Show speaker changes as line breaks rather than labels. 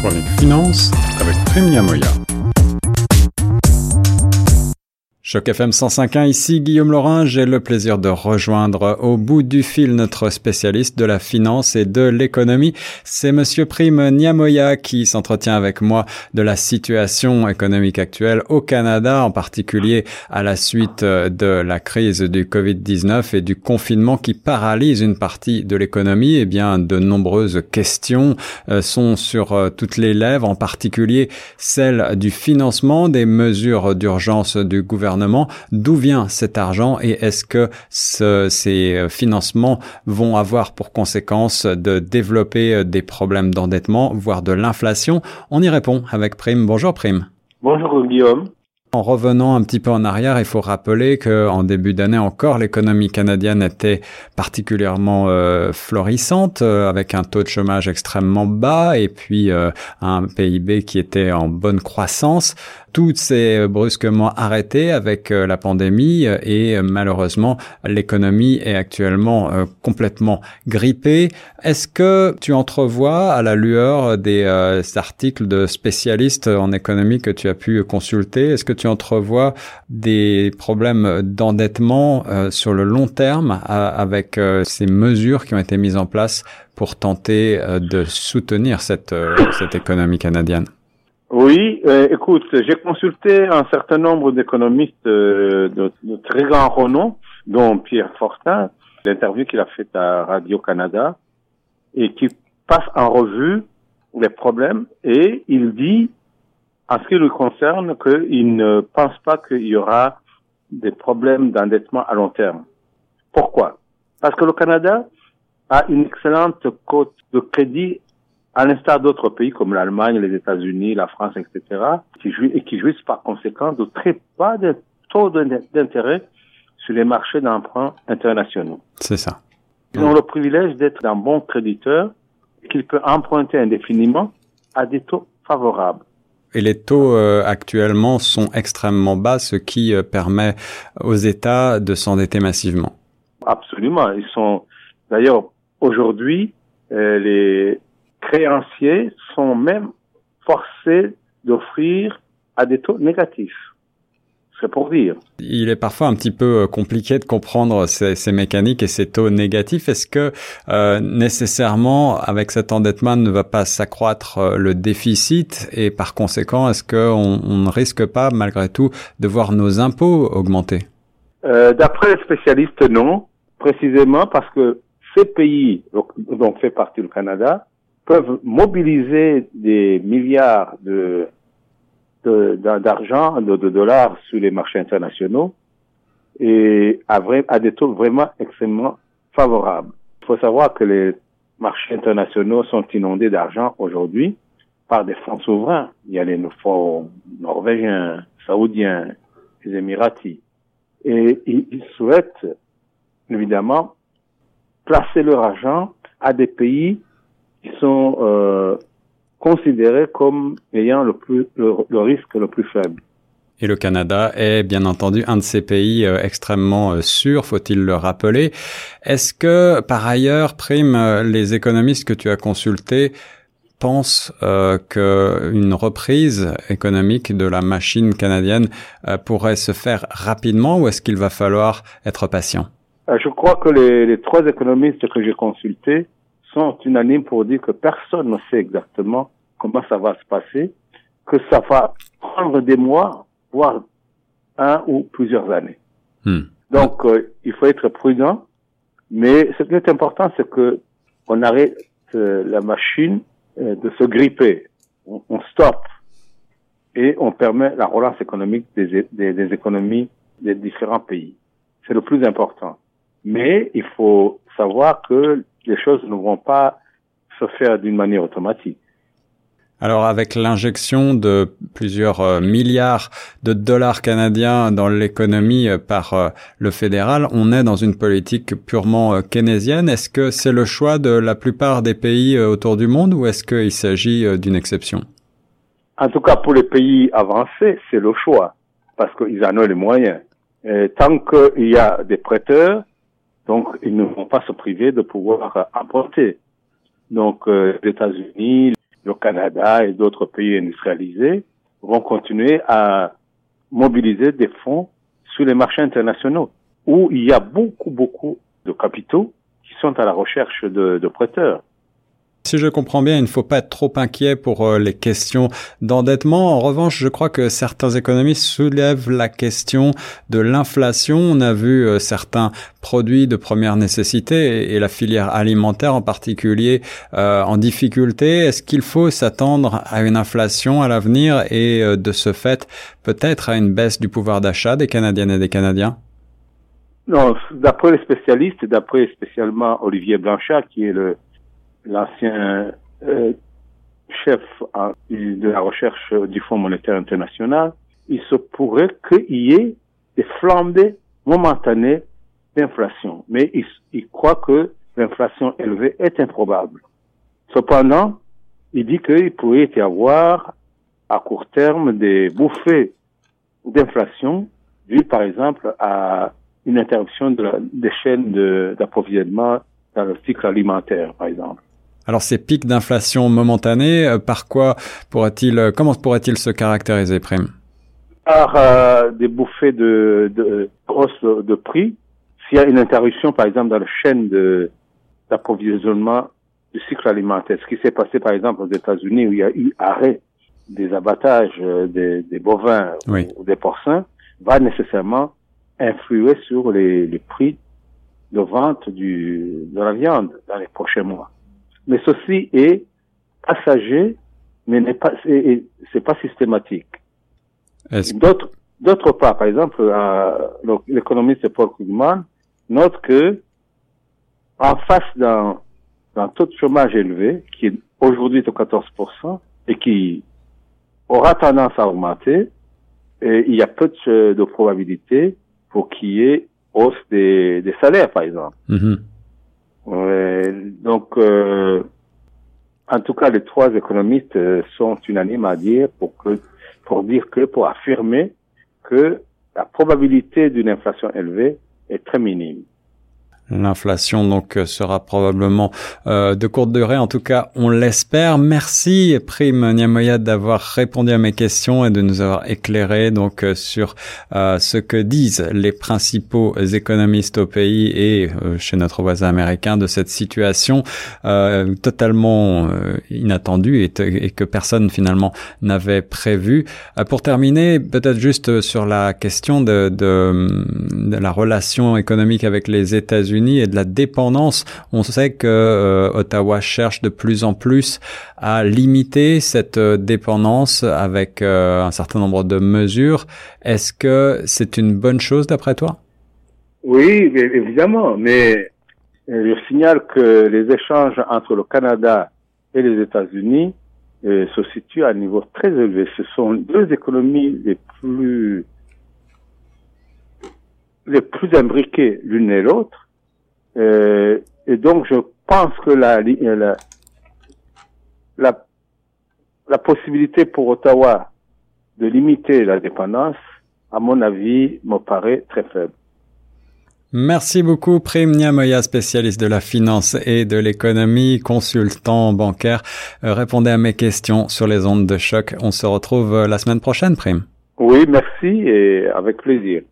Chronique Finance avec Prime Moya. Choc FM 105.1, ici Guillaume Laurin, j'ai le plaisir de rejoindre au bout du fil notre spécialiste de la finance et de l'économie. C'est monsieur Prime Niamoya qui s'entretient avec moi de la situation économique actuelle au Canada, en particulier à la suite de la crise du Covid-19 et du confinement qui paralyse une partie de l'économie. Eh bien, de nombreuses questions euh, sont sur euh, toutes les lèvres, en particulier celle du financement des mesures d'urgence du gouvernement D'où vient cet argent et est-ce que ces euh, financements vont avoir pour conséquence de développer euh, des problèmes d'endettement, voire de l'inflation? On y répond avec Prime. Bonjour Prime.
Bonjour Guillaume.
En revenant un petit peu en arrière, il faut rappeler que en début d'année encore, l'économie canadienne était particulièrement euh, florissante, avec un taux de chômage extrêmement bas et puis un PIB qui était en bonne croissance. Tout s'est euh, brusquement arrêté avec euh, la pandémie euh, et malheureusement l'économie est actuellement complètement grippée. Est-ce que tu entrevois à la lueur des articles de spécialistes en économie que tu as pu consulter, est-ce que tu entrevois des problèmes d'endettement sur le long terme avec ces mesures qui ont été mises en place pour tenter de soutenir cette économie canadienne?
Oui, euh, écoute, j'ai consulté un certain nombre d'économistes euh, de, très grand renom, dont Pierre Fortin, l'interview qu'il a faite à Radio-Canada, et qui passe en revue les problèmes, et il dit, en ce qui nous concerne, qu'il ne pense pas qu'il y aura des problèmes d'endettement à long terme. Pourquoi? Parce que le Canada a une excellente cote de crédit à l'instar d'autres pays comme l'Allemagne, les États-Unis, la France, etc., qui jouissent, et qui jouissent par conséquent de très bas de taux d'intérêt sur les marchés d'emprunt internationaux.
C'est ça.
Ils ont le privilège d'être un bon créditeur qu'ils peuvent emprunter indéfiniment à des taux favorables.
Et les taux euh, actuellement sont extrêmement bas, ce qui euh, permet aux États de s'endetter massivement.
Absolument. Ils sont d'ailleurs aujourd'hui euh, les créanciers sont même forcés d'offrir à des taux négatifs. C'est pour dire.
Il est parfois un petit peu euh, compliqué de comprendre ces, ces mécaniques et ces taux négatifs. Est-ce que euh, nécessairement, avec cet endettement, ne va pas s'accroître euh, le déficit et par conséquent, est-ce qu'on on ne risque pas, malgré tout, de voir nos impôts augmenter?
Euh, D'après les spécialistes, non. Précisément parce que ces pays, donc, dont fait partie le Canada, peuvent mobiliser des milliards de d'argent, de, de, dollars sur les marchés internationaux et à, vrai, à des taux vraiment extrêmement favorables. Il faut savoir que les marchés internationaux sont inondés d'argent aujourd'hui par des fonds souverains. Il y a les fonds norvégiens, saoudiens, les émiratis. Et ils souhaitent, évidemment, placer leur argent à des pays qui sont euh, considérés comme ayant le, plus, le, risque le plus faible.
Et le Canada est bien entendu un de ces pays euh, extrêmement euh, sûrs, faut-il le rappeler. Est-ce que par ailleurs, Prime, euh, les économistes que tu as consultés pensent euh, qu'une reprise économique de la machine canadienne pourrait se faire rapidement ou est-ce qu'il va falloir être patient?
Je crois que les, les trois économistes que j'ai consultés sont unanimes pour dire que personne ne sait exactement comment ça va se passer, que ça va prendre des mois, voire un ou plusieurs années. Hmm. Donc, euh, il faut être prudent, mais ce qui est important, c'est que on arrête euh, la machine euh, de se gripper. On, on stoppe et on permet la relance économique des, des, des économies des différents pays. C'est le plus important. Mais il faut savoir que les choses ne vont pas se faire d'une manière automatique.
Alors avec l'injection de plusieurs euh, milliards de dollars canadiens dans l'économie euh, par euh, le fédéral, on est dans une politique purement keynésienne. Est-ce que c'est le choix de la plupart des pays autour du monde ou est-ce qu'il s'agit d'une exception?
En tout cas, pour les pays avancés, c'est le choix parce qu'ils en ont les moyens. Et tant qu'il y a des prêteurs, donc, ils ne vont pas se priver de pouvoir apporter. Donc, euh, les États-Unis, le Canada et d'autres pays industrialisés vont continuer à mobiliser des fonds sur les marchés internationaux où il y a beaucoup, beaucoup de capitaux qui sont à la recherche de prêteurs.
Si je comprends bien, il ne faut pas être trop inquiet pour euh, les questions d'endettement. En revanche, je crois que certains économistes soulèvent la question de l'inflation. On a vu euh, certains produits de première nécessité et la filière alimentaire en particulier euh, en difficulté. Est-ce qu'il faut s'attendre à une inflation à l'avenir et de ce fait peut-être à une baisse du pouvoir d'achat des Canadiennes et des Canadiens?
Non, d'après les spécialistes, d'après spécialement Olivier Blanchard, qui est le l'ancien euh, chef de la recherche du Fonds monétaire international, il se pourrait qu'il y ait des flambées momentanées d'inflation. Mais il, il croit que l'inflation élevée est improbable. Cependant, il dit qu'il pourrait y avoir à court terme des bouffées d'inflation dues par exemple à une interruption de la, des chaînes d'approvisionnement dans le cycle alimentaire, par exemple.
Alors ces pics d'inflation momentanés, euh, par quoi pourrait-il, euh, comment pourrait-il se caractériser, Prime
Par euh, des bouffées de, de de prix. S'il y a une interruption, par exemple, dans la chaîne de d'approvisionnement du cycle alimentaire, ce qui s'est passé, par exemple, aux États-Unis, où il y a eu arrêt des abattages des, des bovins ou des porcins, va nécessairement influer sur les, les prix de vente du, de la viande dans les prochains mois mais ceci est passager, mais n'est pas, c'est pas systématique. D'autre, d'autre part, par exemple, euh, l'économiste Paul Krugman note que en face d'un, taux de chômage élevé, qui est aujourd'hui de 14%, et qui aura tendance à augmenter, et il y a peu de, de probabilité pour qu'il y ait hausse des, des salaires, par exemple. Mm-hmm donc, euh, en tout cas, les trois économistes euh, sont unanimes à dire pour que, pour dire que, pour affirmer que la probabilité d'une inflation élevée est très minime.
L'inflation donc euh, sera probablement euh, de courte durée, en tout cas on l'espère. Merci Prime Niamoya d'avoir répondu à mes questions et de nous avoir éclairé donc euh, sur ce que disent les principaux économistes au pays et chez notre voisin américain de cette situation totalement inattendue et, que personne finalement n'avait prévu. pour terminer, peut-être juste sur la question de, de la relation économique avec les États-Unis et de la dépendance. On sait que euh, Ottawa cherche de plus en plus à limiter cette euh, dépendance avec euh, un certain nombre de mesures. Est-ce que c'est une bonne chose d'après toi?
Oui, évidemment, mais je signale que les échanges entre le Canada et les États-Unis se situent à un niveau très élevé. Ce sont deux économies les plus les plus imbriquées l'une et l'autre. Euh, et donc, je pense que la, la, la, la possibilité pour Ottawa de limiter la dépendance, à mon avis, me paraît très faible.
Merci beaucoup, Prime Niamoya, spécialiste de la finance et de l'économie, consultant bancaire. Euh, répondez à mes questions sur les ondes de choc. On se retrouve euh, la semaine prochaine, Prime.
Oui, merci et avec plaisir.